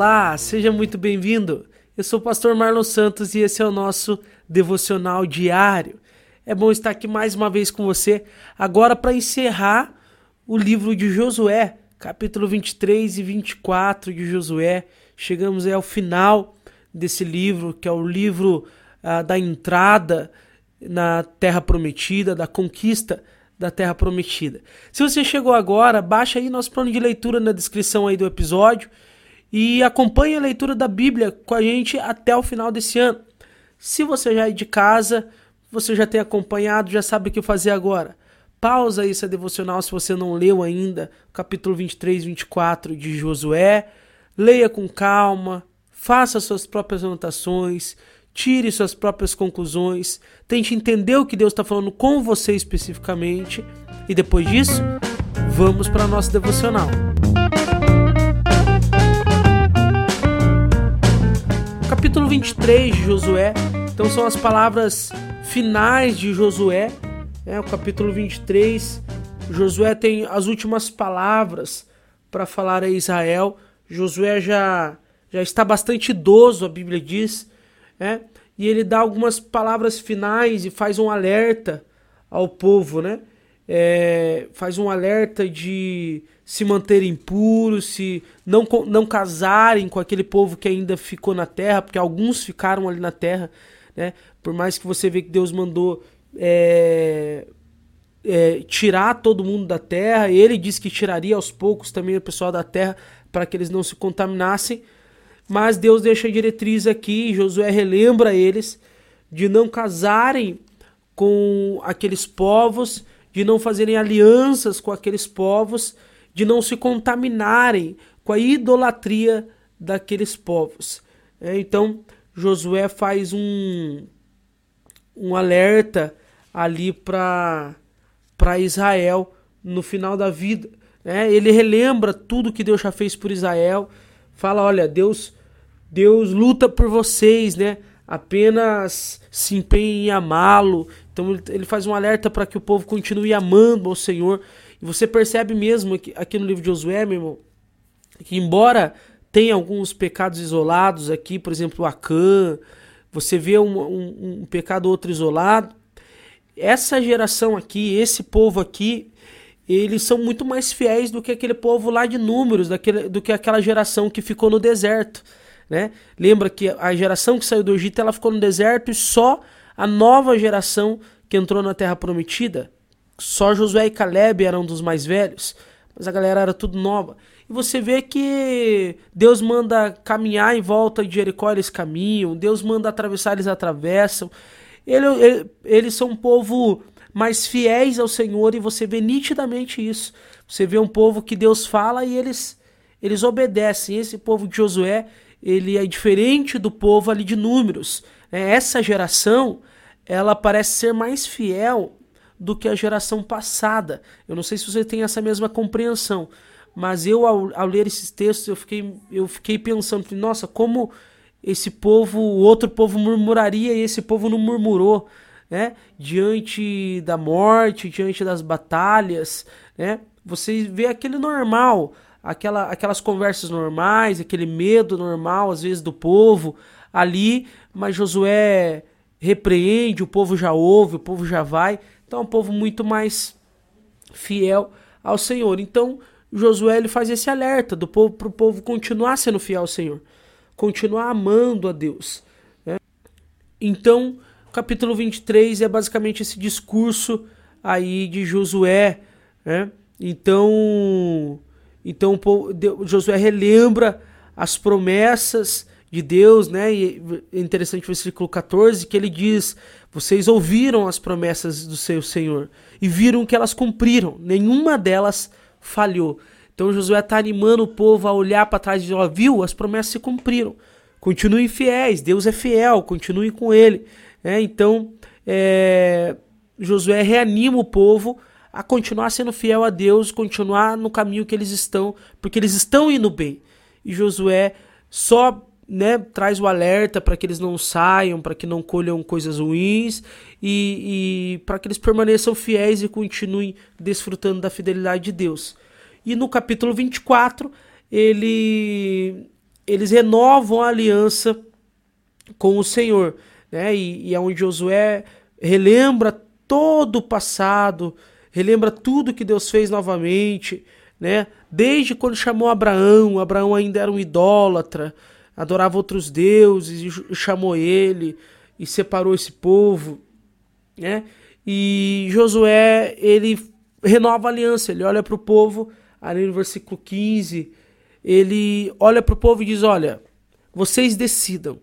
Olá, seja muito bem-vindo. Eu sou o pastor Marlon Santos e esse é o nosso devocional diário. É bom estar aqui mais uma vez com você, agora para encerrar o livro de Josué, capítulo 23 e 24 de Josué. Chegamos ao final desse livro, que é o livro ah, da entrada na Terra Prometida, da conquista da Terra Prometida. Se você chegou agora, baixa aí nosso plano de leitura na descrição aí do episódio e acompanhe a leitura da Bíblia com a gente até o final desse ano. Se você já é de casa, você já tem acompanhado, já sabe o que fazer agora. Pausa essa devocional se você não leu ainda, capítulo 23, 24 de Josué. Leia com calma, faça suas próprias anotações, tire suas próprias conclusões, tente entender o que Deus está falando com você especificamente. E depois disso, vamos para a nossa devocional. Capítulo 23 de Josué. Então são as palavras finais de Josué. É, o capítulo 23. Josué tem as últimas palavras para falar a Israel. Josué já, já está bastante idoso, a Bíblia diz. É, e ele dá algumas palavras finais e faz um alerta ao povo, né? É, faz um alerta de se manterem puros, se não, não casarem com aquele povo que ainda ficou na terra, porque alguns ficaram ali na terra, né? Por mais que você vê que Deus mandou é, é, tirar todo mundo da terra, ele disse que tiraria aos poucos também o pessoal da terra para que eles não se contaminassem. Mas Deus deixa a diretriz aqui, Josué relembra eles de não casarem com aqueles povos, de não fazerem alianças com aqueles povos de não se contaminarem com a idolatria daqueles povos. É, então, Josué faz um, um alerta ali para Israel no final da vida. É, ele relembra tudo que Deus já fez por Israel. Fala: olha, Deus, Deus luta por vocês, né? Apenas se empenhe em amá-lo. Então ele faz um alerta para que o povo continue amando ao Senhor. E você percebe mesmo aqui, aqui no livro de Josué, meu irmão, que embora tenha alguns pecados isolados aqui, por exemplo, Acã, você vê um, um, um pecado outro isolado, essa geração aqui, esse povo aqui, eles são muito mais fiéis do que aquele povo lá de números, daquele, do que aquela geração que ficou no deserto. Né? Lembra que a geração que saiu do Egito ela ficou no deserto e só a nova geração que entrou na Terra Prometida só Josué e Caleb eram dos mais velhos, mas a galera era tudo nova. E você vê que Deus manda caminhar em volta de Jericó, eles caminham, Deus manda atravessar, eles atravessam. Ele, ele, eles são um povo mais fiéis ao Senhor e você vê nitidamente isso. Você vê um povo que Deus fala e eles, eles obedecem. Esse povo de Josué, ele é diferente do povo ali de Números. É, essa geração, ela parece ser mais fiel do que a geração passada. Eu não sei se você tem essa mesma compreensão, mas eu, ao, ao ler esses textos, eu fiquei, eu fiquei pensando, nossa, como esse povo, o outro povo murmuraria e esse povo não murmurou, né? Diante da morte, diante das batalhas, né? Você vê aquele normal, aquela, aquelas conversas normais, aquele medo normal, às vezes, do povo ali, mas Josué repreende, o povo já ouve, o povo já vai. Então é um povo muito mais fiel ao Senhor. Então Josué ele faz esse alerta do povo para o povo continuar sendo fiel ao Senhor, continuar amando a Deus. Né? Então, capítulo 23 é basicamente esse discurso aí de Josué. Né? Então, então Josué relembra as promessas de Deus, né? E é interessante o versículo 14 que ele diz: Vocês ouviram as promessas do seu Senhor e viram que elas cumpriram, nenhuma delas falhou. Então Josué está animando o povo a olhar para trás e dizer: viu, as promessas se cumpriram. Continuem fiéis, Deus é fiel, continuem com ele. É, então, é, Josué reanima o povo a continuar sendo fiel a Deus, continuar no caminho que eles estão, porque eles estão indo bem. E Josué só né, traz o alerta para que eles não saiam, para que não colham coisas ruins e, e para que eles permaneçam fiéis e continuem desfrutando da fidelidade de Deus. E no capítulo 24, ele eles renovam a aliança com o Senhor, né? E, e é onde Josué relembra todo o passado, relembra tudo que Deus fez novamente, né? Desde quando chamou Abraão, Abraão ainda era um idólatra, adorava outros deuses e chamou ele e separou esse povo, né? E Josué, ele renova a aliança, ele olha para o povo, ali no versículo 15, ele olha para o povo e diz: Olha, vocês decidam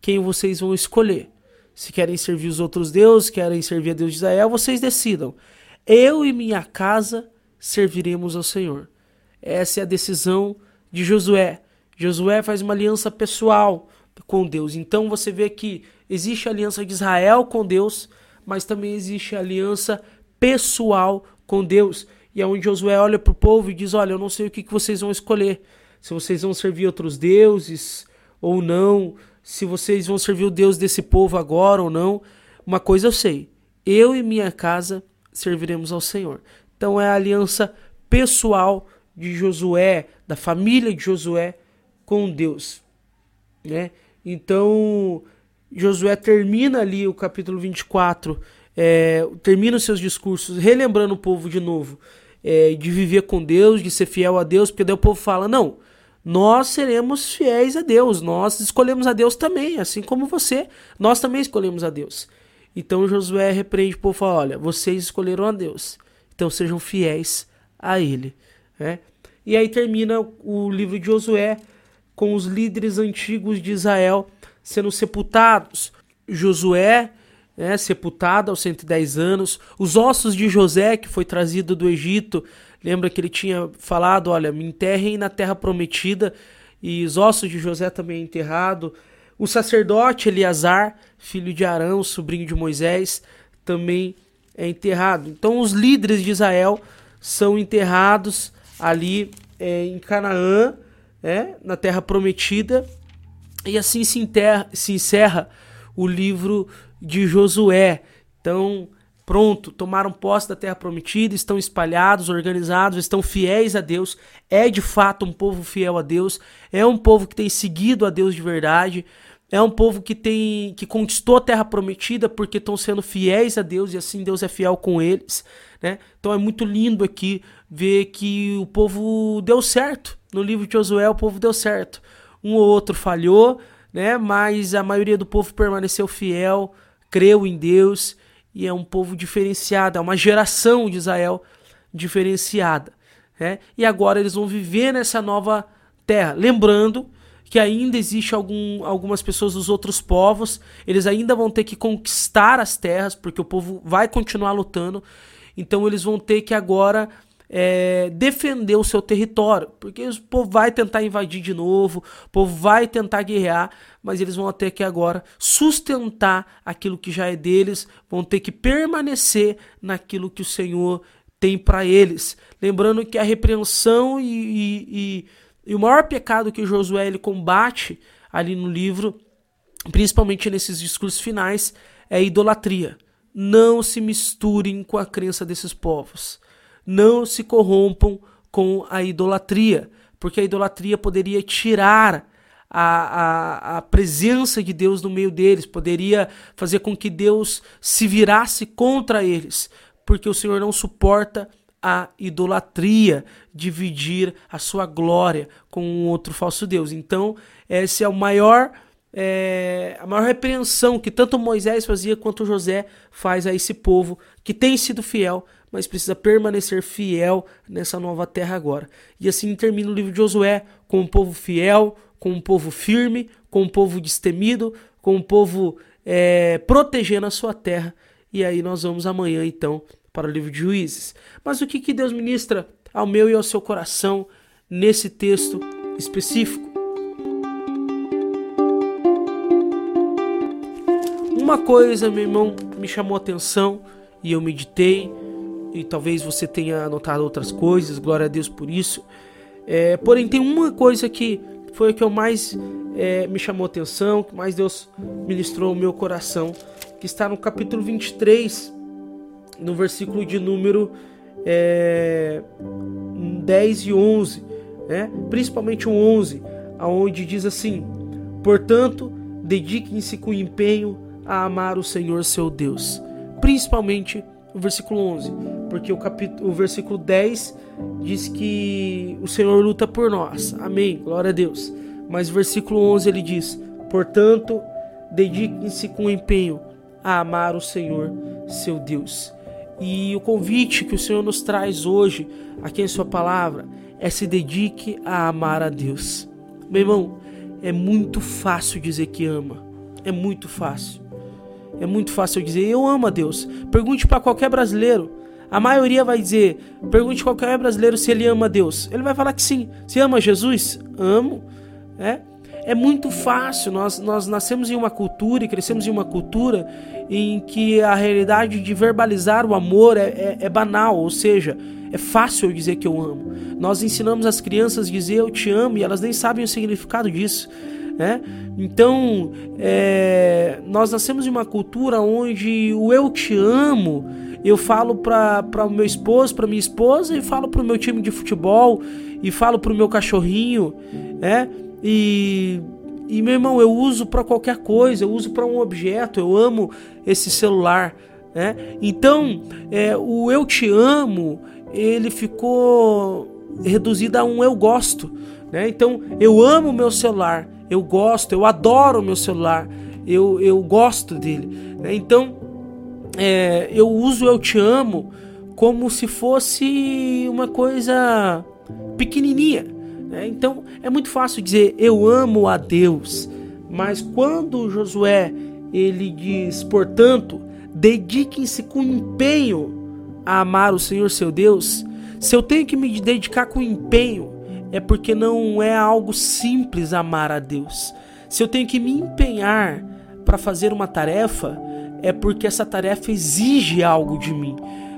quem vocês vão escolher. Se querem servir os outros deuses, querem servir a Deus de Israel, vocês decidam. Eu e minha casa serviremos ao Senhor. Essa é a decisão de Josué. Josué faz uma aliança pessoal com Deus. Então você vê que existe a aliança de Israel com Deus, mas também existe a aliança pessoal com Deus. E é onde Josué olha para o povo e diz: Olha, eu não sei o que, que vocês vão escolher. Se vocês vão servir outros deuses ou não, se vocês vão servir o Deus desse povo agora ou não. Uma coisa eu sei: eu e minha casa serviremos ao Senhor. Então é a aliança pessoal de Josué, da família de Josué com Deus, né? Então Josué termina ali o capítulo 24, é, termina os seus discursos relembrando o povo de novo é, de viver com Deus, de ser fiel a Deus, porque daí o povo fala: não, nós seremos fiéis a Deus, nós escolhemos a Deus também, assim como você, nós também escolhemos a Deus. Então Josué repreende o povo fala: olha, vocês escolheram a Deus, então sejam fiéis a Ele. Né? E aí termina o livro de Josué com os líderes antigos de Israel sendo sepultados. Josué, né, sepultado aos 110 anos, os ossos de José, que foi trazido do Egito, lembra que ele tinha falado: olha, me enterrem na terra prometida, e os ossos de José também é enterrado. O sacerdote Eleazar, filho de Arão, sobrinho de Moisés, também é enterrado. Então, os líderes de Israel são enterrados ali é, em Canaã, é, na terra prometida, e assim se, enterra, se encerra o livro de Josué. Então, pronto, tomaram posse da terra prometida, estão espalhados, organizados, estão fiéis a Deus. É de fato um povo fiel a Deus, é um povo que tem seguido a Deus de verdade. É um povo que tem que conquistou a terra prometida porque estão sendo fiéis a Deus e assim Deus é fiel com eles, né? Então é muito lindo aqui ver que o povo deu certo. No livro de Josué o povo deu certo. Um ou outro falhou, né? Mas a maioria do povo permaneceu fiel, creu em Deus e é um povo diferenciado, é uma geração de Israel diferenciada, né? E agora eles vão viver nessa nova terra, lembrando que ainda existe algum, algumas pessoas dos outros povos, eles ainda vão ter que conquistar as terras, porque o povo vai continuar lutando, então eles vão ter que agora é, defender o seu território, porque o povo vai tentar invadir de novo, o povo vai tentar guerrear, mas eles vão ter que agora sustentar aquilo que já é deles, vão ter que permanecer naquilo que o Senhor tem para eles. Lembrando que a repreensão e, e, e e o maior pecado que Josué ele combate ali no livro, principalmente nesses discursos finais, é a idolatria. Não se misturem com a crença desses povos. Não se corrompam com a idolatria, porque a idolatria poderia tirar a, a, a, presença de Deus no meio deles, poderia fazer com que Deus se virasse contra eles, porque o Senhor não suporta a idolatria, dividir a sua glória com um outro falso Deus. Então, essa é o maior é, a maior repreensão que tanto Moisés fazia quanto José faz a esse povo que tem sido fiel, mas precisa permanecer fiel nessa nova terra agora. E assim termina o livro de Josué com um povo fiel, com um povo firme, com um povo destemido, com um povo é, protegendo a sua terra. E aí nós vamos amanhã então para o livro de Juízes. Mas o que, que Deus ministra ao meu e ao seu coração nesse texto específico? Uma coisa, meu irmão, me chamou a atenção e eu meditei, e talvez você tenha anotado outras coisas, glória a Deus por isso. É, porém, tem uma coisa que foi a que eu mais é, me chamou atenção, que mais Deus ministrou ao meu coração, que está no capítulo 23, no versículo de número é, 10 e 11, né? principalmente o 11, aonde diz assim: Portanto, dediquem-se com empenho a amar o Senhor seu Deus, principalmente o versículo 11, porque o capítulo, o versículo 10 diz que o Senhor luta por nós. Amém. Glória a Deus. Mas o versículo 11 ele diz: "Portanto, dediquem-se com empenho a amar o Senhor, seu Deus". E o convite que o Senhor nos traz hoje, aqui em sua palavra, é se dedique a amar a Deus. Meu irmão, é muito fácil dizer que ama. É muito fácil. É muito fácil dizer eu amo a Deus. Pergunte para qualquer brasileiro. A maioria vai dizer, pergunte qualquer brasileiro se ele ama a Deus. Ele vai falar que sim. Você ama Jesus? Amo. É? É muito fácil. Nós, nós nascemos em uma cultura e crescemos em uma cultura em que a realidade de verbalizar o amor é, é, é banal, ou seja, é fácil eu dizer que eu amo. Nós ensinamos as crianças a dizer eu te amo e elas nem sabem o significado disso. Né? Então, é, nós nascemos em uma cultura onde o eu te amo eu falo para o meu esposo, para minha esposa e falo para o meu time de futebol e falo para o meu cachorrinho, né? E, e meu irmão, eu uso para qualquer coisa, eu uso para um objeto, eu amo esse celular, né? Então, é, o eu te amo, ele ficou reduzido a um eu gosto, né? Então, eu amo meu celular, eu gosto, eu adoro o meu celular, eu, eu gosto dele. Né? Então, é, eu uso eu te amo como se fosse uma coisa pequenininha. Né? Então, é muito fácil dizer eu amo a Deus, mas quando Josué ele diz, portanto, dediquem-se com empenho a amar o Senhor seu Deus, se eu tenho que me dedicar com empenho, é porque não é algo simples amar a Deus. Se eu tenho que me empenhar para fazer uma tarefa, é porque essa tarefa exige algo de mim.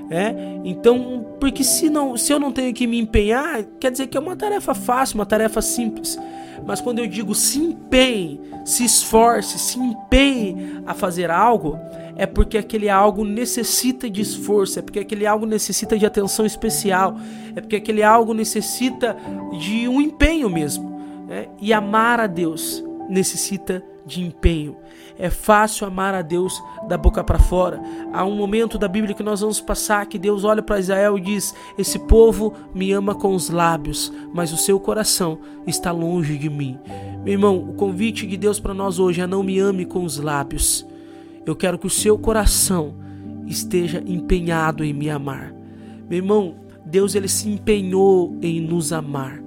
É? Então, porque se, não, se eu não tenho que me empenhar, quer dizer que é uma tarefa fácil, uma tarefa simples. Mas quando eu digo se empenhe, se esforce, se empenhe a fazer algo, é porque aquele algo necessita de esforço, é porque aquele algo necessita de atenção especial, é porque aquele algo necessita de um empenho mesmo. Né? E amar a Deus necessita de empenho. É fácil amar a Deus da boca para fora. Há um momento da Bíblia que nós vamos passar que Deus olha para Israel e diz: Esse povo me ama com os lábios, mas o seu coração está longe de mim. Meu irmão, o convite de Deus para nós hoje é: não me ame com os lábios. Eu quero que o seu coração esteja empenhado em me amar. Meu irmão, Deus ele se empenhou em nos amar.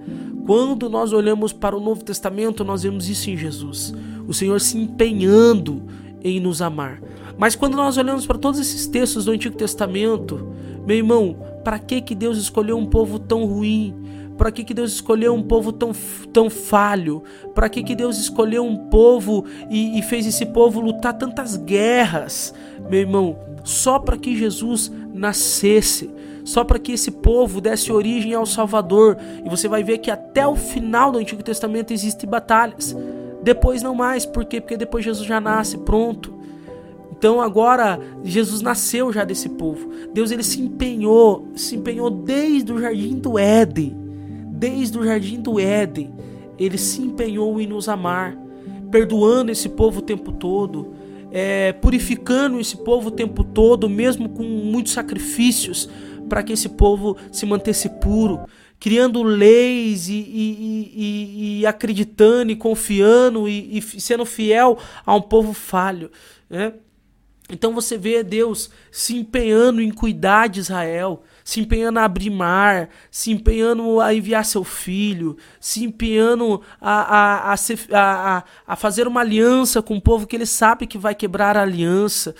Quando nós olhamos para o Novo Testamento, nós vemos isso em Jesus. O Senhor se empenhando em nos amar. Mas quando nós olhamos para todos esses textos do Antigo Testamento, meu irmão, para que que Deus escolheu um povo tão ruim? Para que, que Deus escolheu um povo tão, tão falho? Para que, que Deus escolheu um povo e, e fez esse povo lutar tantas guerras? Meu irmão, só para que Jesus nascesse, só para que esse povo desse origem ao Salvador. E você vai ver que até o final do Antigo Testamento existem batalhas. Depois não mais, por quê? Porque depois Jesus já nasce, pronto. Então agora Jesus nasceu já desse povo. Deus ele se empenhou, se empenhou desde o jardim do Éden desde o jardim do Éden, ele se empenhou em nos amar, perdoando esse povo o tempo todo, é, purificando esse povo o tempo todo, mesmo com muitos sacrifícios, para que esse povo se mantesse puro, criando leis e, e, e, e acreditando e confiando e, sendo fiel a um povo falho. Né? Então você vê Deus se empenhando em cuidar de Israel, se empenhando a abrir mar, se empenhando a enviar seu filho, se empenhando a, a, a, a, a fazer uma aliança com o povo que ele sabe que vai quebrar a aliança.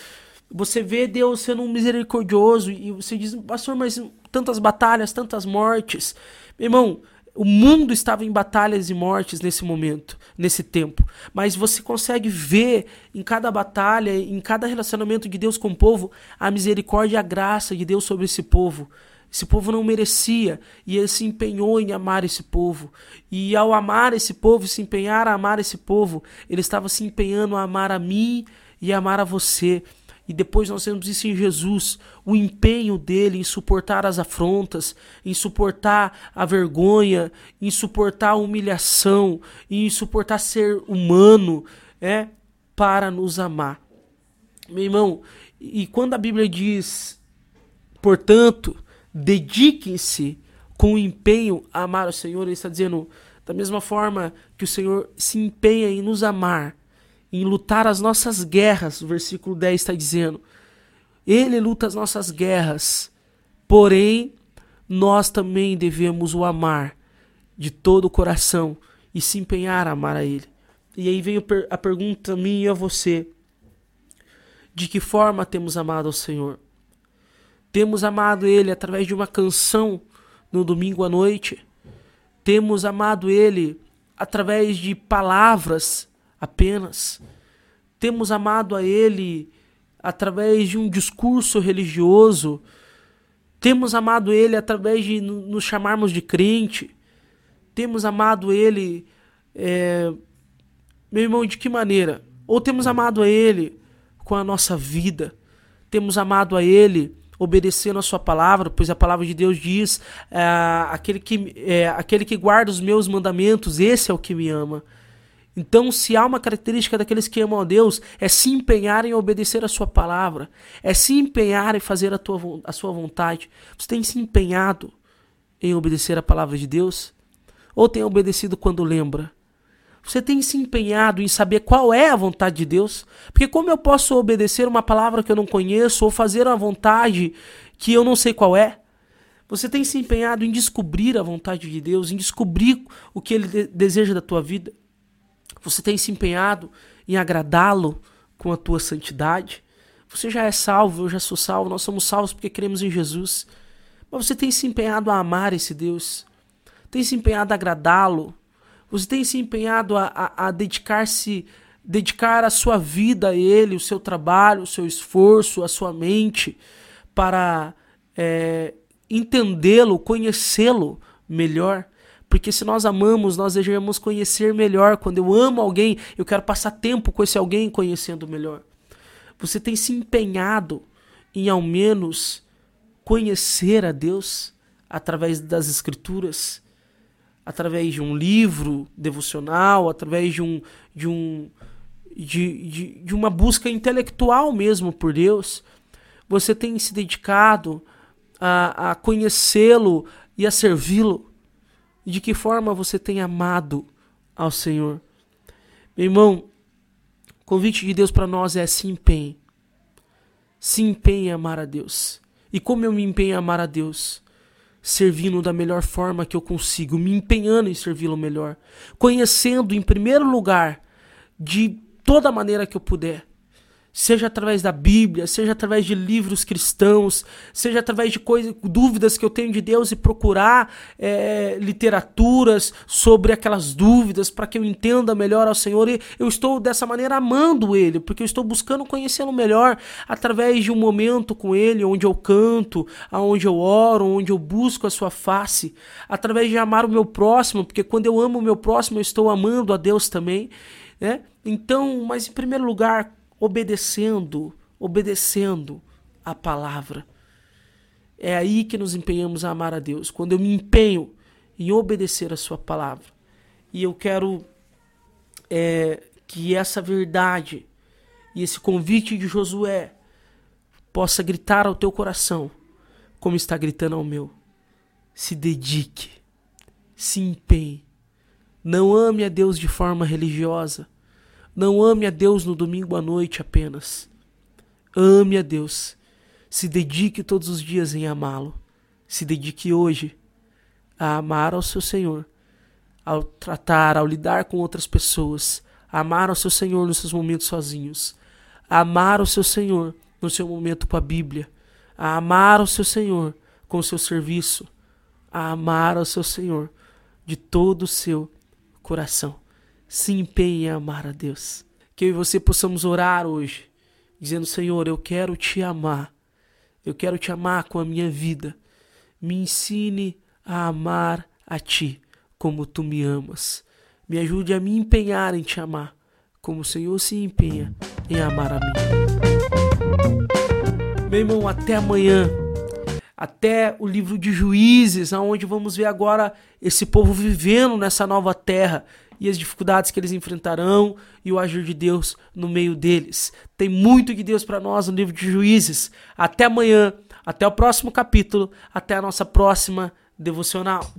Você vê Deus sendo um misericordioso e você diz, pastor, mas tantas batalhas, tantas mortes. Meu irmão, o mundo estava em batalhas e mortes nesse momento, nesse tempo. Mas você consegue ver em cada batalha, em cada relacionamento de Deus com o povo, a misericórdia e a graça de Deus sobre esse povo. Esse povo não merecia e ele se empenhou em amar esse povo. E ao amar esse povo, se empenhar a amar esse povo, ele estava se empenhando a amar a mim e amar a você. E depois nós temos isso em Jesus, o empenho dele em suportar as afrontas, em suportar a vergonha, em suportar a humilhação, em suportar ser humano, é para nos amar. Meu irmão, e quando a Bíblia diz, portanto, dediquem-se com empenho a amar o Senhor, ele está dizendo, da mesma forma que o Senhor se empenha em nos amar, em lutar as nossas guerras, o versículo 10 está dizendo. Ele luta as nossas guerras, porém, nós também devemos o amar de todo o coração e se empenhar a amar a Ele. E aí vem a pergunta minha a você: de que forma temos amado ao Senhor? Temos amado Ele através de uma canção no domingo à noite? Temos amado Ele através de palavras apenas. Temos amado a Ele através de um discurso religioso. Temos amado Ele através de nos chamarmos de crente. Temos amado Ele, é... meu irmão, de que maneira? Ou temos amado a Ele com a nossa vida? Temos amado a Ele obedecendo a sua palavra, pois a palavra de Deus diz: é, aquele, que, é, aquele que guarda os meus mandamentos, esse é o que me ama. Então, se há uma característica daqueles que amam a Deus, é se empenhar em obedecer a sua palavra, é se empenhar em fazer a, tua, a sua vontade. Você tem se empenhado em obedecer a palavra de Deus? Ou tem obedecido quando lembra? Você tem se empenhado em saber qual é a vontade de Deus? Porque como eu posso obedecer uma palavra que eu não conheço ou fazer uma vontade que eu não sei qual é? Você tem se empenhado em descobrir a vontade de Deus, em descobrir o que ele de deseja da tua vida? Você tem se empenhado em agradá-lo com a tua santidade? Você já é salvo, eu já sou salvo, nós somos salvos porque cremos em Jesus. Mas você tem se empenhado a amar esse Deus? Tem se empenhado a agradá-lo? Você tem se empenhado a, a, a dedicar-se, dedicar a sua vida a Ele, o seu trabalho, o seu esforço, a sua mente, para é, entendê-lo, conhecê-lo melhor? Porque se nós amamos, nós desejamos conhecer melhor. Quando eu amo alguém, eu quero passar tempo com esse alguém conhecendo melhor. Você tem se empenhado em ao menos conhecer a Deus através das Escrituras, através de um livro devocional, através de um de um de, de, de uma busca intelectual mesmo por Deus. Você tem se dedicado a, a conhecê-lo e a servi-lo de que forma você tem amado ao Senhor. Meu irmão, o convite de Deus para nós é se empenhe. Se empenhe em amar a Deus. E como eu me empenho em amar a Deus? Servindo da melhor forma que eu consigo, me empenhando em servi-lo melhor. Conhecendo em primeiro lugar, de toda maneira que eu puder, seja através da Bíblia, seja através de livros cristãos, seja através de coisas, dúvidas que eu tenho de Deus e procurar é, literaturas sobre aquelas dúvidas para que eu entenda melhor ao Senhor. E eu estou dessa maneira amando Ele, porque eu estou buscando conhecê-lo melhor através de um momento com Ele, onde eu canto, onde eu oro, onde eu busco a Sua face, através de amar o meu próximo, porque quando eu amo o meu próximo, eu estou amando a Deus também. Né? Então, mas em primeiro lugar, obedecendo, obedecendo a palavra. É aí que nos empenhamos a amar a Deus, quando eu me empenho em obedecer a Sua palavra. E eu quero é, que essa verdade e esse convite de Josué possa gritar ao teu coração, como está gritando ao meu. Se dedique, se empenhe. Não ame a Deus de forma religiosa não ame a Deus no domingo à noite apenas. Ame a Deus. Se dedique todos os dias em amá-lo. Se dedique hoje a amar ao seu Senhor, ao tratar, ao lidar com outras pessoas, a amar ao seu Senhor nos seus momentos sozinhos, a amar ao seu Senhor no seu momento com a Bíblia, a amar ao seu Senhor com o seu serviço, a amar ao seu Senhor de todo o seu coração se empenhe em amar a Deus. Que eu e você possamos orar hoje, dizendo: Senhor, eu quero te amar. Eu quero te amar com a minha vida. Me ensine a amar a ti como tu me amas. Me ajude a me empenhar em te amar, como o Senhor se empenha em amar a mim. Meu irmão, até amanhã. Até o livro de Juízes, onde vamos ver agora esse povo vivendo nessa nova terra e as dificuldades que eles enfrentarão e o agir de Deus no meio deles. Tem muito de Deus para nós no livro de Juízes. Até amanhã, até o próximo capítulo, até a nossa próxima devocional.